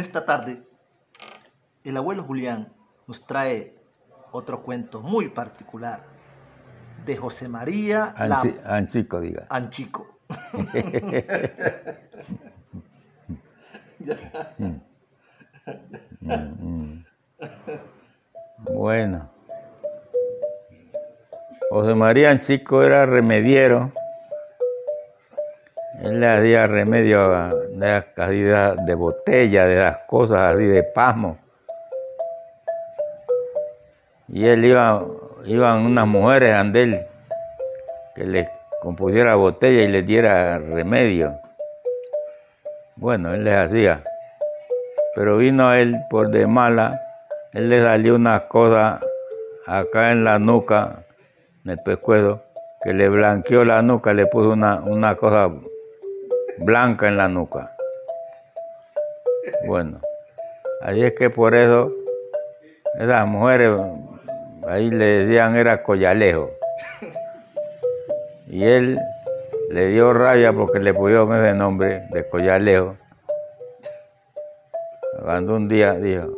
esta tarde, el abuelo Julián nos trae otro cuento muy particular de José María Anci- Ancico, diga. Anchico. Bueno. José María Anchico era remediero. Él le hacía remedio a- las de botella, de las cosas así de pasmo. Y él iba, iban unas mujeres ante él que le compusiera botella y le diera remedio. Bueno, él les hacía. Pero vino él por de mala, él le salió una cosa acá en la nuca, en el pescuezo, que le blanqueó la nuca, le puso una, una cosa blanca en la nuca. Bueno, ahí es que por eso esas mujeres ahí le decían era collalejo. Y él le dio rabia porque le pusieron ese nombre de collalejo. Cuando un día dijo,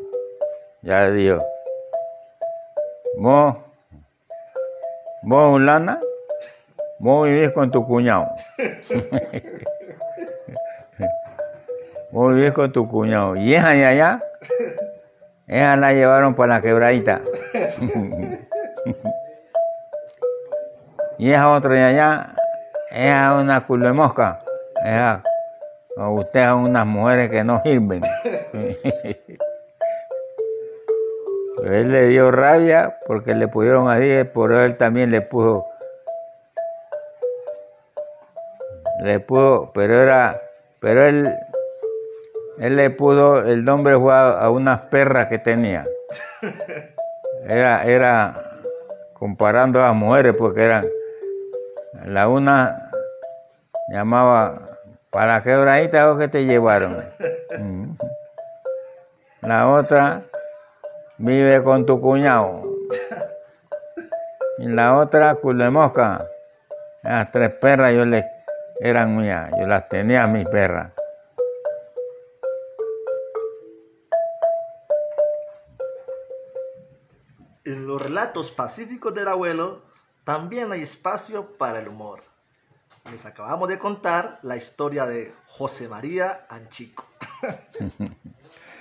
ya dijo, Mo, vos, Ulana, vos vivís con tu cuñado. vos vivís con tu cuñado. Y esa de allá, esa la llevaron para la quebradita. y esa otra de allá, esa es una culo de mosca. Esa, ustedes son unas mujeres que no sirven. Él le dio rabia porque le pudieron así, por él también le puso, le puso, pero era, pero él, él le puso, el nombre a, unas perras que tenía. Era, era comparando a las mujeres porque eran, la una llamaba, ¿para qué horadita o que te llevaron? Mm. La otra, vive con tu cuñado. Y la otra, culo mosca. Las tres perras yo les eran mías, yo las tenía mis perras. En los relatos pacíficos del abuelo también hay espacio para el humor. Les acabamos de contar la historia de José María Anchico.